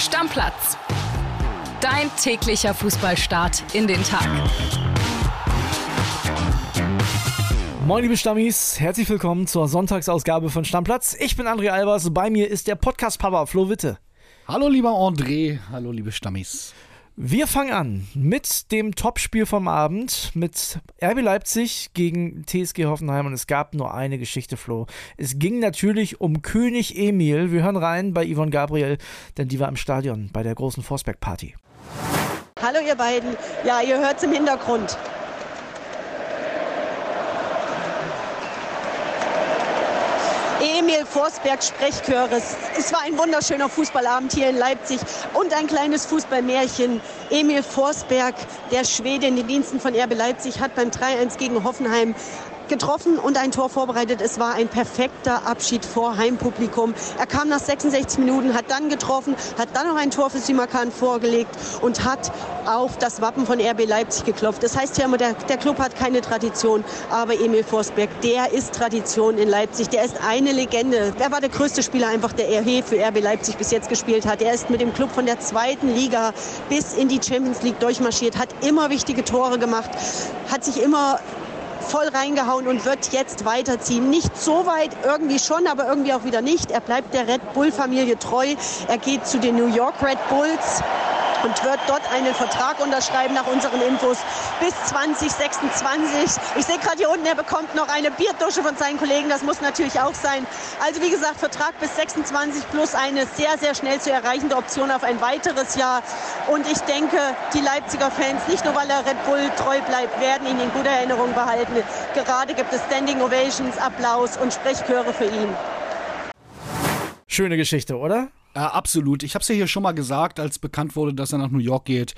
Stammplatz. Dein täglicher Fußballstart in den Tag. Moin liebe Stammis, herzlich willkommen zur Sonntagsausgabe von Stammplatz. Ich bin André Albers, bei mir ist der Podcast-Papa Flo Witte. Hallo lieber André, hallo liebe Stammis. Wir fangen an mit dem Topspiel vom Abend mit RB Leipzig gegen TSG Hoffenheim und es gab nur eine Geschichte, Flo. Es ging natürlich um König Emil. Wir hören rein bei Yvonne Gabriel, denn die war im Stadion bei der großen Forsberg-Party. Hallo ihr beiden. Ja, ihr hört es im Hintergrund. Emil Forsberg Sprechchöre. Es war ein wunderschöner Fußballabend hier in Leipzig und ein kleines Fußballmärchen. Emil Forsberg, der Schwede in den Diensten von RB Leipzig, hat beim 3-1 gegen Hoffenheim getroffen und ein Tor vorbereitet. Es war ein perfekter Abschied vor Heimpublikum. Er kam nach 66 Minuten, hat dann getroffen, hat dann noch ein Tor für Simakan vorgelegt und hat auf das Wappen von RB Leipzig geklopft. Das heißt der, der Club hat keine Tradition, aber Emil Forsberg, der ist Tradition in Leipzig. Der ist eine Legende. Er war der größte Spieler einfach, der RB für RB Leipzig bis jetzt gespielt hat. Er ist mit dem Club von der zweiten Liga bis in die Champions League durchmarschiert, hat immer wichtige Tore gemacht, hat sich immer voll reingehauen und wird jetzt weiterziehen. Nicht so weit, irgendwie schon, aber irgendwie auch wieder nicht. Er bleibt der Red Bull-Familie treu. Er geht zu den New York Red Bulls und wird dort einen Vertrag unterschreiben nach unseren Infos bis 2026. Ich sehe gerade hier unten, er bekommt noch eine Bierdusche von seinen Kollegen. Das muss natürlich auch sein. Also wie gesagt, Vertrag bis 26 plus eine sehr, sehr schnell zu erreichende Option auf ein weiteres Jahr. Und ich denke, die Leipziger Fans, nicht nur weil er Red Bull treu bleibt, werden ihn in guter Erinnerung behalten. Gerade gibt es Standing Ovations, Applaus und Sprechchöre für ihn. Schöne Geschichte, oder? Ja, absolut. Ich habe es ja hier schon mal gesagt, als bekannt wurde, dass er nach New York geht.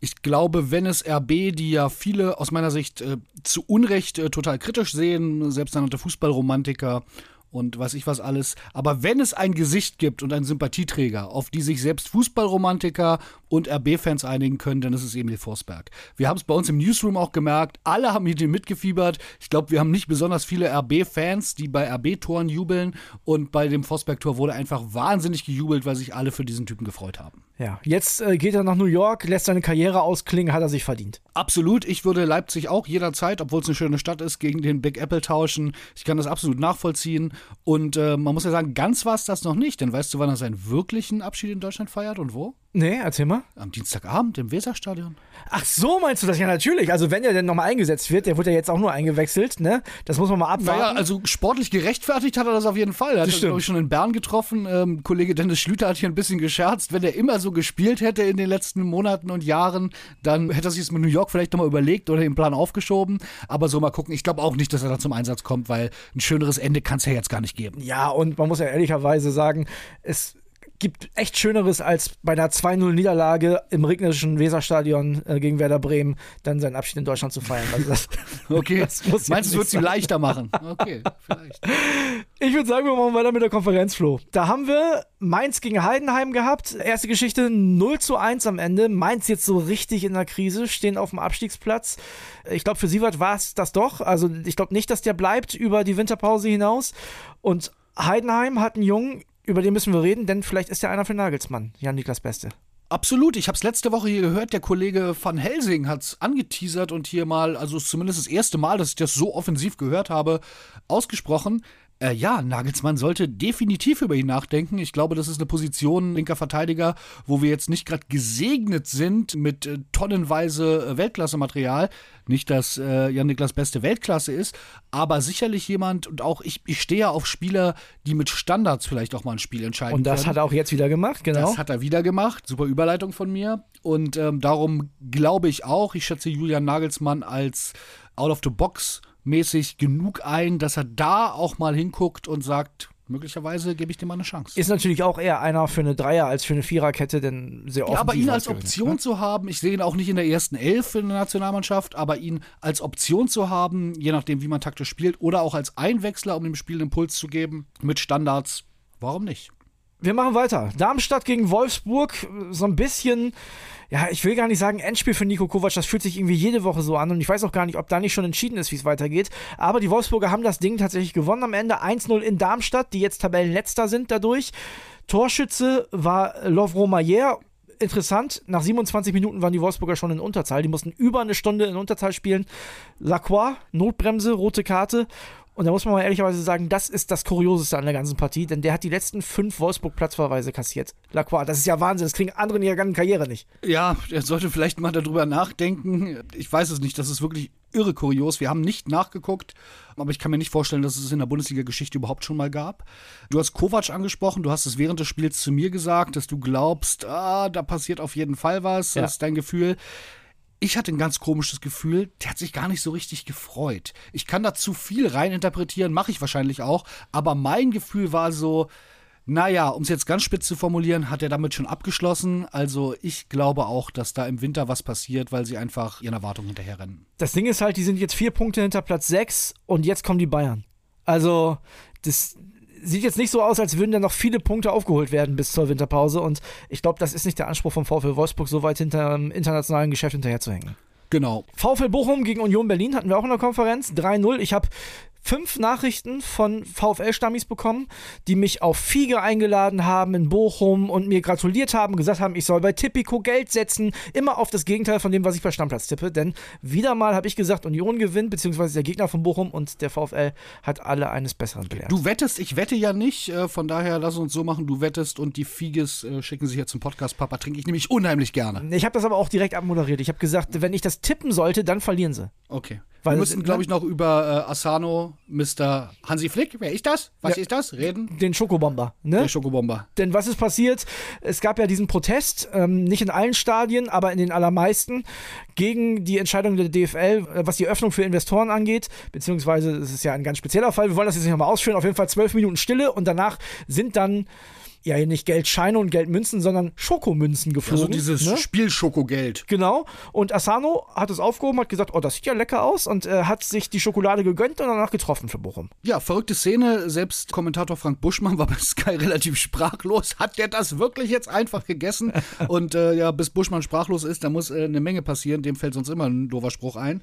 Ich glaube, wenn es RB, die ja viele aus meiner Sicht äh, zu Unrecht äh, total kritisch sehen, selbsternannte Fußballromantiker und weiß ich was alles. Aber wenn es ein Gesicht gibt und einen Sympathieträger, auf die sich selbst Fußballromantiker und RB-Fans einigen können, dann ist es Emil Forsberg. Wir haben es bei uns im Newsroom auch gemerkt, alle haben mit ihm mitgefiebert. Ich glaube, wir haben nicht besonders viele RB-Fans, die bei RB-Toren jubeln und bei dem Forsberg-Tor wurde einfach wahnsinnig gejubelt, weil sich alle für diesen Typen gefreut haben. Ja, jetzt äh, geht er nach New York, lässt seine Karriere ausklingen, hat er sich verdient. Absolut, ich würde Leipzig auch jederzeit, obwohl es eine schöne Stadt ist, gegen den Big Apple tauschen. Ich kann das absolut nachvollziehen. Und äh, man muss ja sagen, ganz war es das noch nicht. Denn weißt du, wann er seinen wirklichen Abschied in Deutschland feiert und wo? Nee, erzähl mal. Am Dienstagabend im Weserstadion. Ach so, meinst du das? Ja, natürlich. Also, wenn er denn nochmal eingesetzt wird, der wird ja jetzt auch nur eingewechselt, ne? Das muss man mal abwarten. Naja, also sportlich gerechtfertigt hat er das auf jeden Fall. Er hat, glaube ich, schon in Bern getroffen. Ähm, Kollege Dennis Schlüter hat hier ein bisschen gescherzt. Wenn er immer so gespielt hätte in den letzten Monaten und Jahren, dann hätte er sich es mit New York vielleicht nochmal überlegt oder den Plan aufgeschoben. Aber so mal gucken. Ich glaube auch nicht, dass er da zum Einsatz kommt, weil ein schöneres Ende kann es ja jetzt gar nicht geben. Ja, und man muss ja ehrlicherweise sagen, es gibt echt Schöneres als bei einer 2-0-Niederlage im regnerischen Weserstadion äh, gegen Werder Bremen dann seinen Abschied in Deutschland zu feiern. Also das, okay, das muss meinst du, es wird es ihm leichter machen? Okay, vielleicht. Ich würde sagen, wir machen weiter mit der Konferenz, Flo. Da haben wir Mainz gegen Heidenheim gehabt. Erste Geschichte 0 zu 1 am Ende. Mainz jetzt so richtig in der Krise, stehen auf dem Abstiegsplatz. Ich glaube, für Sievert war es das doch. Also ich glaube nicht, dass der bleibt über die Winterpause hinaus. Und Heidenheim hat einen Jungen, über den müssen wir reden, denn vielleicht ist er einer für Nagelsmann, Jan-Niklas Beste. Absolut, ich habe es letzte Woche hier gehört, der Kollege Van Helsing hat es angeteasert und hier mal, also zumindest das erste Mal, dass ich das so offensiv gehört habe, ausgesprochen. Äh, ja, Nagelsmann sollte definitiv über ihn nachdenken. Ich glaube, das ist eine Position linker Verteidiger, wo wir jetzt nicht gerade gesegnet sind mit äh, tonnenweise äh, Weltklasse-Material. Nicht, dass äh, Jan-Niklas beste Weltklasse ist, aber sicherlich jemand, und auch ich, ich stehe ja auf Spieler, die mit Standards vielleicht auch mal ein Spiel entscheiden Und das können. hat er auch jetzt wieder gemacht, genau. Das hat er wieder gemacht. Super Überleitung von mir. Und ähm, darum glaube ich auch, ich schätze Julian Nagelsmann als out of the box mäßig genug ein, dass er da auch mal hinguckt und sagt, möglicherweise gebe ich dem mal eine Chance. Ist natürlich auch eher einer für eine Dreier als für eine Viererkette, denn sehr oft. Ja, aber ihn als Option ne? zu haben, ich sehe ihn auch nicht in der ersten Elf in der Nationalmannschaft, aber ihn als Option zu haben, je nachdem, wie man taktisch spielt, oder auch als Einwechsler, um dem Spiel einen Impuls zu geben, mit Standards, warum nicht? Wir machen weiter. Darmstadt gegen Wolfsburg. So ein bisschen ja, ich will gar nicht sagen Endspiel für Nico Kovac, das fühlt sich irgendwie jede Woche so an und ich weiß auch gar nicht, ob da nicht schon entschieden ist, wie es weitergeht. Aber die Wolfsburger haben das Ding tatsächlich gewonnen am Ende. 1-0 in Darmstadt, die jetzt Tabellenletzter sind dadurch. Torschütze war Lovro Mayer interessant, nach 27 Minuten waren die Wolfsburger schon in Unterzahl. Die mussten über eine Stunde in Unterzahl spielen. Lacroix, Notbremse, rote Karte. Und da muss man mal ehrlicherweise sagen, das ist das Kurioseste an der ganzen Partie, denn der hat die letzten fünf Wolfsburg-Platzverweise kassiert. Lacroix, das ist ja Wahnsinn, das kriegen andere in ihrer ganzen Karriere nicht. Ja, er sollte vielleicht mal darüber nachdenken. Ich weiß es nicht, das ist wirklich irre kurios. Wir haben nicht nachgeguckt, aber ich kann mir nicht vorstellen, dass es in der Bundesliga-Geschichte überhaupt schon mal gab. Du hast Kovac angesprochen, du hast es während des Spiels zu mir gesagt, dass du glaubst, ah, da passiert auf jeden Fall was, ja. das ist dein Gefühl ich hatte ein ganz komisches Gefühl, der hat sich gar nicht so richtig gefreut. Ich kann da zu viel reininterpretieren, mache ich wahrscheinlich auch, aber mein Gefühl war so, naja, um es jetzt ganz spitz zu formulieren, hat er damit schon abgeschlossen. Also ich glaube auch, dass da im Winter was passiert, weil sie einfach ihren Erwartungen hinterherrennen. Das Ding ist halt, die sind jetzt vier Punkte hinter Platz sechs und jetzt kommen die Bayern. Also das, sieht jetzt nicht so aus, als würden da noch viele Punkte aufgeholt werden bis zur Winterpause. Und ich glaube, das ist nicht der Anspruch vom VfL Wolfsburg, so weit hinter dem internationalen Geschäft hinterherzuhängen. Genau. VfL Bochum gegen Union Berlin hatten wir auch in der Konferenz. 3-0. Ich habe fünf Nachrichten von VfL-Stammis bekommen, die mich auf Fiege eingeladen haben in Bochum und mir gratuliert haben, gesagt haben, ich soll bei Tipico Geld setzen. Immer auf das Gegenteil von dem, was ich bei Stammplatz tippe. Denn wieder mal habe ich gesagt, Union gewinnt, beziehungsweise der Gegner von Bochum und der VfL hat alle eines Besseren belehrt. Du wettest, ich wette ja nicht. Äh, von daher lass uns so machen, du wettest und die Fieges äh, schicken sich jetzt zum Podcast. Papa trinke ich nämlich unheimlich gerne. Ich habe das aber auch direkt abmoderiert. Ich habe gesagt, wenn ich das tippen sollte, dann verlieren sie. Okay. Weil Wir müssen, glaube ich, noch über äh, Asano, Mr. Hansi Flick, wer ist das? Was ja, ist das? Reden? Den Schokobomber, ne? Der Schokobomber. Denn was ist passiert? Es gab ja diesen Protest, ähm, nicht in allen Stadien, aber in den allermeisten, gegen die Entscheidung der DFL, äh, was die Öffnung für Investoren angeht. Beziehungsweise, das ist ja ein ganz spezieller Fall. Wir wollen das jetzt nicht nochmal ausführen. Auf jeden Fall zwölf Minuten Stille und danach sind dann ja nicht Geldscheine und Geldmünzen, sondern Schokomünzen geflogen. Also dieses ne? Spielschokogeld. Genau. Und Asano hat es aufgehoben, hat gesagt, oh, das sieht ja lecker aus und äh, hat sich die Schokolade gegönnt und danach getroffen für Bochum. Ja, verrückte Szene. Selbst Kommentator Frank Buschmann war bei Sky relativ sprachlos. Hat der das wirklich jetzt einfach gegessen? und äh, ja, bis Buschmann sprachlos ist, da muss äh, eine Menge passieren. Dem fällt sonst immer ein doofer Spruch ein.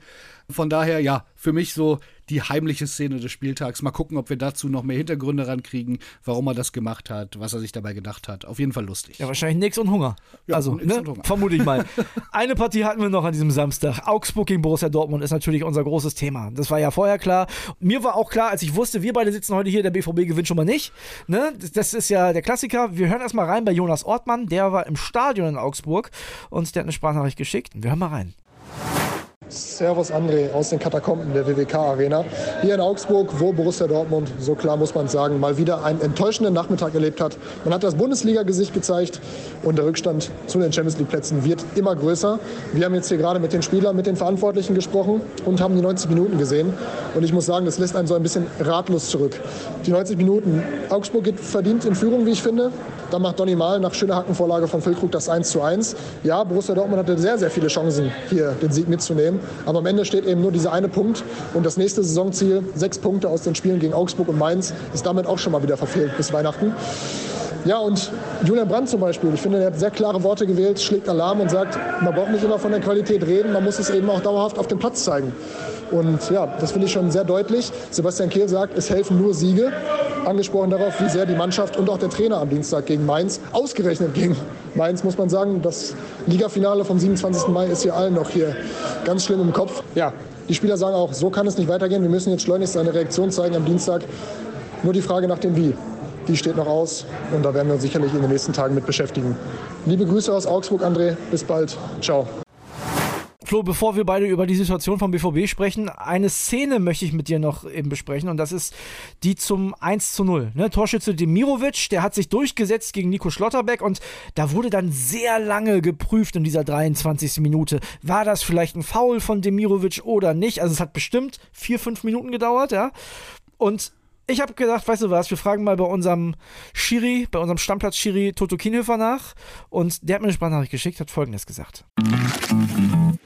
Von daher, ja, für mich so die heimliche Szene des Spieltags. Mal gucken, ob wir dazu noch mehr Hintergründe rankriegen, warum er das gemacht hat, was er sich dabei gedacht hat. Auf jeden Fall lustig. Ja, wahrscheinlich nix und Hunger. Ja, also, ne? und Hunger. vermute ich mal. Eine Partie hatten wir noch an diesem Samstag. Augsburg gegen Borussia Dortmund ist natürlich unser großes Thema. Das war ja vorher klar. Mir war auch klar, als ich wusste, wir beide sitzen heute hier, der BVB gewinnt schon mal nicht. Ne? Das ist ja der Klassiker. Wir hören erstmal rein bei Jonas Ortmann. Der war im Stadion in Augsburg und der hat eine Sprachnachricht geschickt. Wir hören mal rein. Servus André aus den Katakomben der WWK Arena. Hier in Augsburg, wo Borussia Dortmund, so klar muss man sagen, mal wieder einen enttäuschenden Nachmittag erlebt hat. Man hat das Bundesliga-Gesicht gezeigt und der Rückstand zu den Champions League-Plätzen wird immer größer. Wir haben jetzt hier gerade mit den Spielern, mit den Verantwortlichen gesprochen und haben die 90 Minuten gesehen. Und ich muss sagen, das lässt einen so ein bisschen ratlos zurück. Die 90 Minuten. Augsburg geht verdient in Führung, wie ich finde. Dann macht Donny Mal nach schöner Hackenvorlage von Füllkrug das 1 zu 1. Ja, Borussia Dortmund hatte sehr, sehr viele Chancen, hier den Sieg mitzunehmen. Aber am Ende steht eben nur dieser eine Punkt. Und das nächste Saisonziel, sechs Punkte aus den Spielen gegen Augsburg und Mainz, ist damit auch schon mal wieder verfehlt bis Weihnachten. Ja, und Julian Brandt zum Beispiel, ich finde, er hat sehr klare Worte gewählt, schlägt Alarm und sagt, man braucht nicht immer von der Qualität reden, man muss es eben auch dauerhaft auf dem Platz zeigen. Und ja, das finde ich schon sehr deutlich. Sebastian Kehl sagt, es helfen nur Siege. Angesprochen darauf, wie sehr die Mannschaft und auch der Trainer am Dienstag gegen Mainz, ausgerechnet gegen Mainz, muss man sagen, das Ligafinale vom 27. Mai ist hier allen noch hier ganz schlimm im Kopf. Ja, die Spieler sagen auch, so kann es nicht weitergehen. Wir müssen jetzt schleunigst eine Reaktion zeigen am Dienstag. Nur die Frage nach dem Wie die steht noch aus und da werden wir uns sicherlich in den nächsten Tagen mit beschäftigen. Liebe Grüße aus Augsburg, André. Bis bald. Ciao. Flo, bevor wir beide über die Situation vom BVB sprechen, eine Szene möchte ich mit dir noch eben besprechen und das ist die zum 1 zu 0. Ne? Torschütze Demirovic, der hat sich durchgesetzt gegen Nico Schlotterbeck und da wurde dann sehr lange geprüft in dieser 23. Minute. War das vielleicht ein Foul von Demirovic oder nicht? Also es hat bestimmt vier, fünf Minuten gedauert, ja. Und ich habe gedacht, weißt du was, wir fragen mal bei unserem Schiri, bei unserem Stammplatz-Schiri Toto Kienhöfer nach. Und der hat mir eine Sprachnachricht geschickt, hat folgendes gesagt.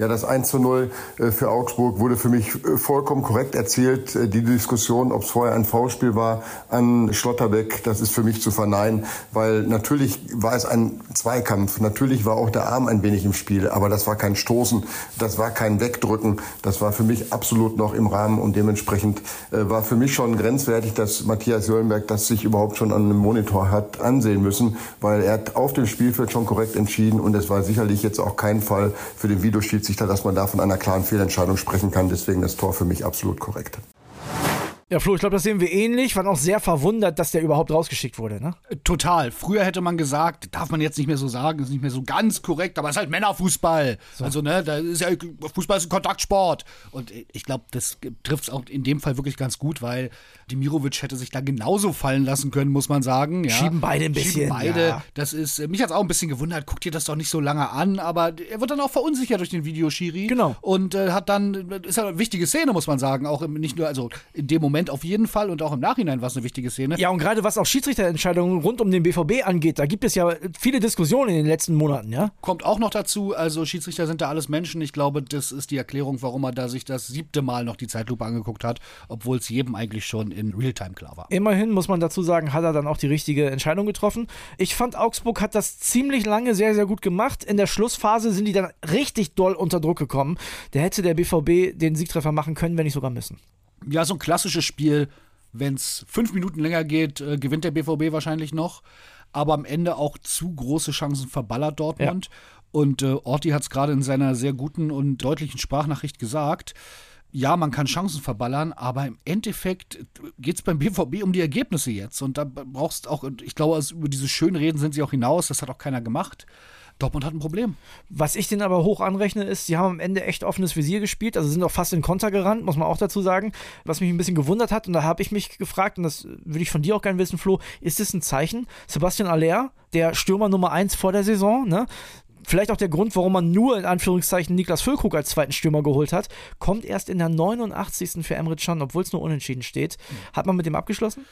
Ja, das 1 zu 0 äh, für Augsburg wurde für mich äh, vollkommen korrekt erzählt. Äh, die Diskussion, ob es vorher ein Foulspiel war an Schlotterbeck, das ist für mich zu verneinen, weil natürlich war es ein Zweikampf. Natürlich war auch der Arm ein wenig im Spiel, aber das war kein Stoßen, das war kein Wegdrücken. Das war für mich absolut noch im Rahmen und dementsprechend war für mich schon grenzwertig, dass Matthias Jöllenberg das sich überhaupt schon an einem Monitor hat ansehen müssen, weil er hat auf dem Spielfeld schon korrekt entschieden und es war sicherlich jetzt auch kein Fall für den Videoschiedsrichter Schiedsrichter, dass man da von einer klaren Fehlentscheidung sprechen kann. Deswegen das Tor für mich absolut korrekt. Ja, Flo, ich glaube, das sehen wir ähnlich. Waren auch sehr verwundert, dass der überhaupt rausgeschickt wurde, ne? Total. Früher hätte man gesagt, darf man jetzt nicht mehr so sagen, ist nicht mehr so ganz korrekt, aber es ist halt Männerfußball. So. Also, ne, da ist ja Fußball ist ein Kontaktsport. Und ich glaube, das trifft es auch in dem Fall wirklich ganz gut, weil Dimirovic hätte sich da genauso fallen lassen können, muss man sagen. Ja. Schieben beide ein bisschen. Schieben beide. Ja. Das ist, mich hat es auch ein bisschen gewundert, guckt ihr das doch nicht so lange an, aber er wird dann auch verunsichert durch den Videoschiri. Genau. Und äh, hat dann, ist ja eine wichtige Szene, muss man sagen, auch im, nicht nur, also in dem Moment Moment auf jeden Fall und auch im Nachhinein war es eine wichtige Szene. Ja, und gerade was auch Schiedsrichterentscheidungen rund um den BVB angeht, da gibt es ja viele Diskussionen in den letzten Monaten, ja? Kommt auch noch dazu, also Schiedsrichter sind da alles Menschen. Ich glaube, das ist die Erklärung, warum er da sich das siebte Mal noch die Zeitlupe angeguckt hat, obwohl es jedem eigentlich schon in Realtime klar war. Immerhin muss man dazu sagen, hat er dann auch die richtige Entscheidung getroffen. Ich fand, Augsburg hat das ziemlich lange sehr, sehr gut gemacht. In der Schlussphase sind die dann richtig doll unter Druck gekommen. Da hätte der BVB den Siegtreffer machen können, wenn nicht sogar müssen ja, so ein klassisches Spiel, wenn es fünf Minuten länger geht, äh, gewinnt der BVB wahrscheinlich noch. Aber am Ende auch zu große Chancen verballert Dortmund. Ja. Und äh, Orti hat es gerade in seiner sehr guten und deutlichen Sprachnachricht gesagt. Ja, man kann Chancen verballern, aber im Endeffekt geht es beim BVB um die Ergebnisse jetzt. Und da brauchst auch, ich glaube, über diese Schönreden sind sie auch hinaus, das hat auch keiner gemacht. Dortmund hat ein Problem. Was ich denen aber hoch anrechne, ist, sie haben am Ende echt offenes Visier gespielt, also sind auch fast in Konter gerannt, muss man auch dazu sagen. Was mich ein bisschen gewundert hat, und da habe ich mich gefragt, und das würde ich von dir auch gerne wissen, Flo, ist das ein Zeichen? Sebastian Aller, der Stürmer Nummer 1 vor der Saison, ne? Vielleicht auch der Grund, warum man nur in Anführungszeichen Niklas Füllkrug als zweiten Stürmer geholt hat, kommt erst in der 89. für Emre Can, obwohl es nur unentschieden steht. Hat man mit dem abgeschlossen?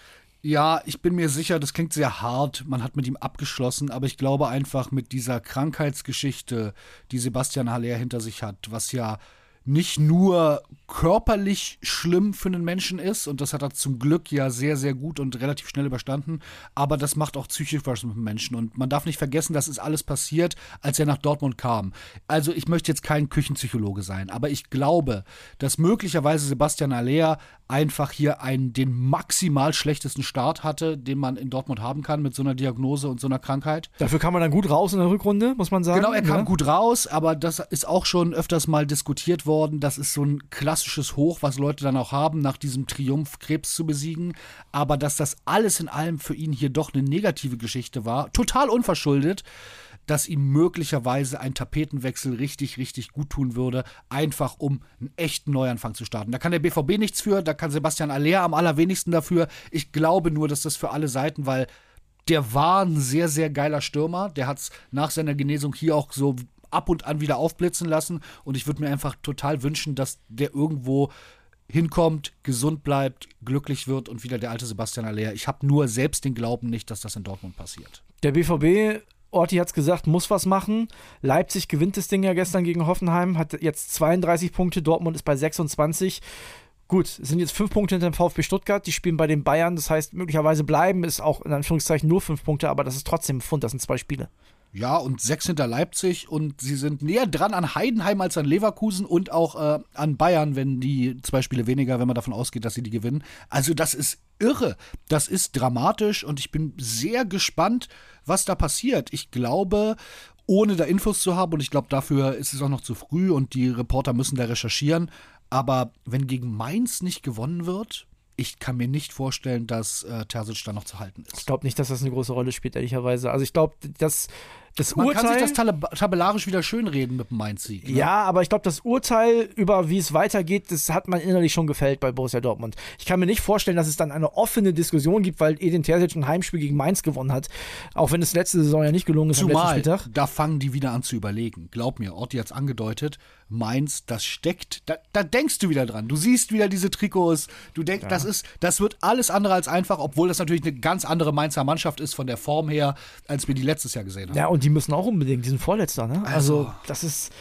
Ja, ich bin mir sicher, das klingt sehr hart. Man hat mit ihm abgeschlossen, aber ich glaube einfach mit dieser Krankheitsgeschichte, die Sebastian Haller hinter sich hat, was ja nicht nur körperlich schlimm für einen Menschen ist, und das hat er zum Glück ja sehr, sehr gut und relativ schnell überstanden, aber das macht auch psychisch was mit Menschen. Und man darf nicht vergessen, das ist alles passiert, als er nach Dortmund kam. Also ich möchte jetzt kein Küchenpsychologe sein, aber ich glaube, dass möglicherweise Sebastian Aller einfach hier einen, den maximal schlechtesten Start hatte, den man in Dortmund haben kann mit so einer Diagnose und so einer Krankheit. Dafür kam man dann gut raus in der Rückrunde, muss man sagen. Genau, er kam ja? gut raus, aber das ist auch schon öfters mal diskutiert worden. Das ist so ein klassisches Hoch, was Leute dann auch haben, nach diesem Triumph Krebs zu besiegen. Aber dass das alles in allem für ihn hier doch eine negative Geschichte war, total unverschuldet dass ihm möglicherweise ein Tapetenwechsel richtig, richtig gut tun würde, einfach um einen echten Neuanfang zu starten. Da kann der BVB nichts für, da kann Sebastian Aller am allerwenigsten dafür. Ich glaube nur, dass das für alle Seiten, weil Der war ein sehr, sehr geiler Stürmer. Der hat es nach seiner Genesung hier auch so ab und an wieder aufblitzen lassen. Und ich würde mir einfach total wünschen, dass der irgendwo hinkommt, gesund bleibt, glücklich wird und wieder der alte Sebastian Aller. Ich habe nur selbst den Glauben nicht, dass das in Dortmund passiert. Der BVB Orti hat es gesagt, muss was machen. Leipzig gewinnt das Ding ja gestern gegen Hoffenheim, hat jetzt 32 Punkte, Dortmund ist bei 26. Gut, es sind jetzt fünf Punkte hinter dem VfB Stuttgart, die spielen bei den Bayern, das heißt, möglicherweise bleiben ist auch in Anführungszeichen nur fünf Punkte, aber das ist trotzdem ein Pfund, das sind zwei Spiele. Ja, und sechs hinter Leipzig und sie sind näher dran an Heidenheim als an Leverkusen und auch äh, an Bayern, wenn die zwei Spiele weniger, wenn man davon ausgeht, dass sie die gewinnen. Also das ist irre. Das ist dramatisch und ich bin sehr gespannt, was da passiert. Ich glaube, ohne da Infos zu haben, und ich glaube, dafür ist es auch noch zu früh und die Reporter müssen da recherchieren. Aber wenn gegen Mainz nicht gewonnen wird, ich kann mir nicht vorstellen, dass äh, Terzic da noch zu halten ist. Ich glaube nicht, dass das eine große Rolle spielt, ehrlicherweise. Also ich glaube, dass das Man Urteil. kann sich das tabellarisch wieder schönreden mit dem Mainz-Sieg. Ne? Ja, aber ich glaube, das Urteil über wie es weitergeht, das hat man innerlich schon gefällt bei Borussia Dortmund. Ich kann mir nicht vorstellen, dass es dann eine offene Diskussion gibt, weil Edin Terzic ein Heimspiel gegen Mainz gewonnen hat. Auch wenn es letzte Saison ja nicht gelungen ist Zumal, am letzten Spieltag. Da fangen die wieder an zu überlegen. Glaub mir, Orti hat es angedeutet. Mainz, das steckt, da, da, denkst du wieder dran. Du siehst wieder diese Trikots. Du denkst, ja. das ist, das wird alles andere als einfach, obwohl das natürlich eine ganz andere Mainzer Mannschaft ist von der Form her, als wir die letztes Jahr gesehen haben. Ja, und die müssen auch unbedingt die sind Vorletzter, ne? Also, also, das ist.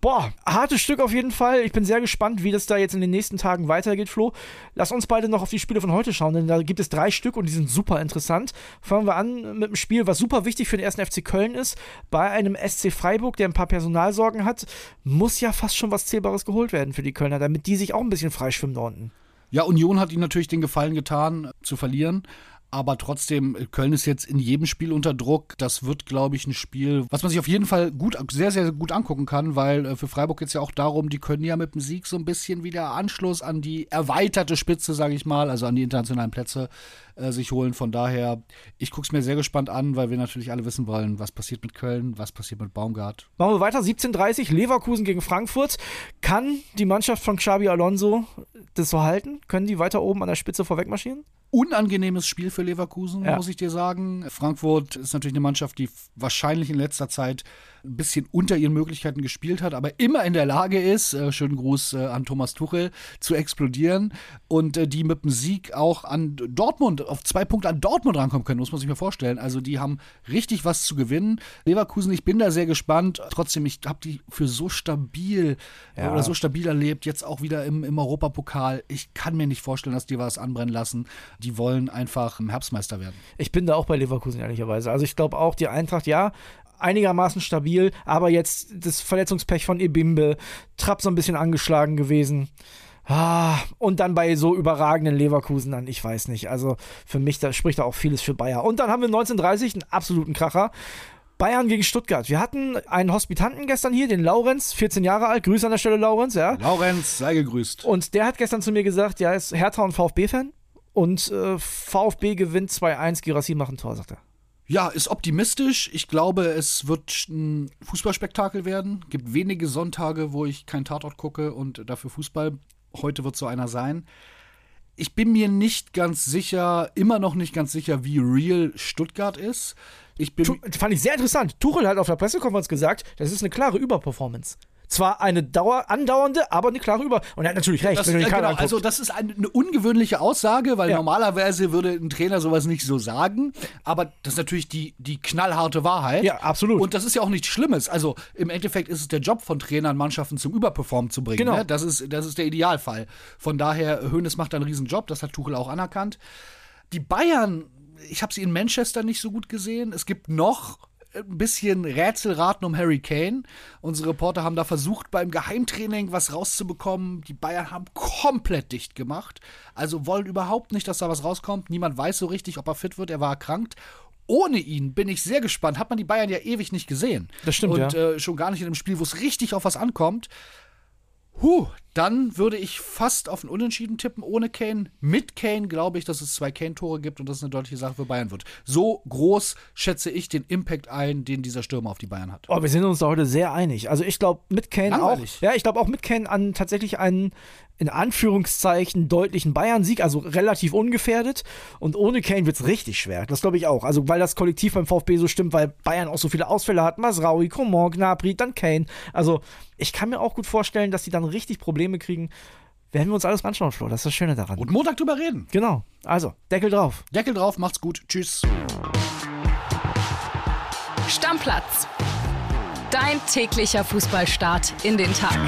Boah, hartes Stück auf jeden Fall. Ich bin sehr gespannt, wie das da jetzt in den nächsten Tagen weitergeht, Flo. Lass uns beide noch auf die Spiele von heute schauen, denn da gibt es drei Stück und die sind super interessant. Fangen wir an mit einem Spiel, was super wichtig für den ersten FC Köln ist. Bei einem SC Freiburg, der ein paar Personalsorgen hat, muss ja fast schon was Zählbares geholt werden für die Kölner, damit die sich auch ein bisschen freischwimmen da unten. Ja, Union hat ihnen natürlich den Gefallen getan, zu verlieren. Aber trotzdem, Köln ist jetzt in jedem Spiel unter Druck. Das wird, glaube ich, ein Spiel, was man sich auf jeden Fall gut, sehr, sehr gut angucken kann, weil äh, für Freiburg geht es ja auch darum, die können ja mit dem Sieg so ein bisschen wieder Anschluss an die erweiterte Spitze, sage ich mal, also an die internationalen Plätze äh, sich holen. Von daher, ich gucke es mir sehr gespannt an, weil wir natürlich alle wissen wollen, was passiert mit Köln, was passiert mit Baumgart. Machen wir weiter, 17.30 Leverkusen gegen Frankfurt. Kann die Mannschaft von Xabi Alonso das so halten? Können die weiter oben an der Spitze vorwegmarschieren? Unangenehmes Spiel für Leverkusen, ja. muss ich dir sagen. Frankfurt ist natürlich eine Mannschaft, die wahrscheinlich in letzter Zeit ein bisschen unter ihren Möglichkeiten gespielt hat, aber immer in der Lage ist, äh, schönen Gruß äh, an Thomas Tuchel, zu explodieren und äh, die mit dem Sieg auch an Dortmund, auf zwei Punkte an Dortmund rankommen können, muss man sich mal vorstellen. Also die haben richtig was zu gewinnen. Leverkusen, ich bin da sehr gespannt. Trotzdem, ich habe die für so stabil ja. oder so stabil erlebt, jetzt auch wieder im, im Europapokal. Ich kann mir nicht vorstellen, dass die was anbrennen lassen die wollen einfach Herbstmeister werden. Ich bin da auch bei Leverkusen, ehrlicherweise. Also ich glaube auch, die Eintracht, ja, einigermaßen stabil, aber jetzt das Verletzungspech von Ebimbe, Trapp so ein bisschen angeschlagen gewesen. Ah, und dann bei so überragenden Leverkusen dann, ich weiß nicht. Also für mich, da spricht da auch vieles für Bayern. Und dann haben wir 1930 einen absoluten Kracher. Bayern gegen Stuttgart. Wir hatten einen Hospitanten gestern hier, den Laurenz, 14 Jahre alt. Grüße an der Stelle, Laurenz, ja. Laurenz, sei gegrüßt. Und der hat gestern zu mir gesagt, ja, er ist Hertha und VfB-Fan. Und äh, VfB gewinnt 2-1, Girassi macht ein Tor, sagt er. Ja, ist optimistisch. Ich glaube, es wird ein Fußballspektakel werden. Gibt wenige Sonntage, wo ich keinen Tatort gucke und dafür Fußball. Heute wird so einer sein. Ich bin mir nicht ganz sicher, immer noch nicht ganz sicher, wie real Stuttgart ist. Ich bin fand ich sehr interessant. Tuchel hat auf der Pressekonferenz gesagt, das ist eine klare Überperformance zwar eine Dauer, andauernde, aber eine klare Über. Und er hat natürlich recht, das, wenn du den genau, Also, das ist eine, eine ungewöhnliche Aussage, weil ja. normalerweise würde ein Trainer sowas nicht so sagen. Aber das ist natürlich die, die knallharte Wahrheit. Ja, absolut. Und das ist ja auch nichts Schlimmes. Also, im Endeffekt ist es der Job von Trainern, Mannschaften zum Überperformen zu bringen. Genau. Ne? Das, ist, das ist der Idealfall. Von daher, Hoeneß macht einen riesen Job, das hat Tuchel auch anerkannt. Die Bayern ich habe sie in Manchester nicht so gut gesehen. Es gibt noch ein bisschen Rätselraten um Harry Kane. Unsere Reporter haben da versucht, beim Geheimtraining was rauszubekommen. Die Bayern haben komplett dicht gemacht. Also wollen überhaupt nicht, dass da was rauskommt. Niemand weiß so richtig, ob er fit wird. Er war erkrankt ohne ihn bin ich sehr gespannt. Hat man die Bayern ja ewig nicht gesehen. Das stimmt. Und ja. äh, schon gar nicht in einem Spiel, wo es richtig auf was ankommt. Huh, dann würde ich fast auf einen Unentschieden tippen ohne Kane. Mit Kane glaube ich, dass es zwei Kane-Tore gibt und das eine deutliche Sache für Bayern wird. So groß schätze ich den Impact ein, den dieser Stürmer auf die Bayern hat. Oh, wir sind uns da heute sehr einig. Also ich glaube mit Kane Langweilig. auch. Ja, ich glaube auch mit Kane an tatsächlich einen in Anführungszeichen deutlichen Bayern-Sieg, also relativ ungefährdet. Und ohne Kane wird es richtig schwer. Das glaube ich auch. Also, weil das Kollektiv beim VfB so stimmt, weil Bayern auch so viele Ausfälle hat. Masraui, Coman, Gnabry, dann Kane. Also, ich kann mir auch gut vorstellen, dass die dann richtig Probleme kriegen. Werden wir uns alles anschauen, Flo. Das ist das Schöne daran. Und Montag drüber reden. Genau. Also, Deckel drauf. Deckel drauf, macht's gut. Tschüss. Stammplatz. Dein täglicher Fußballstart in den Tag.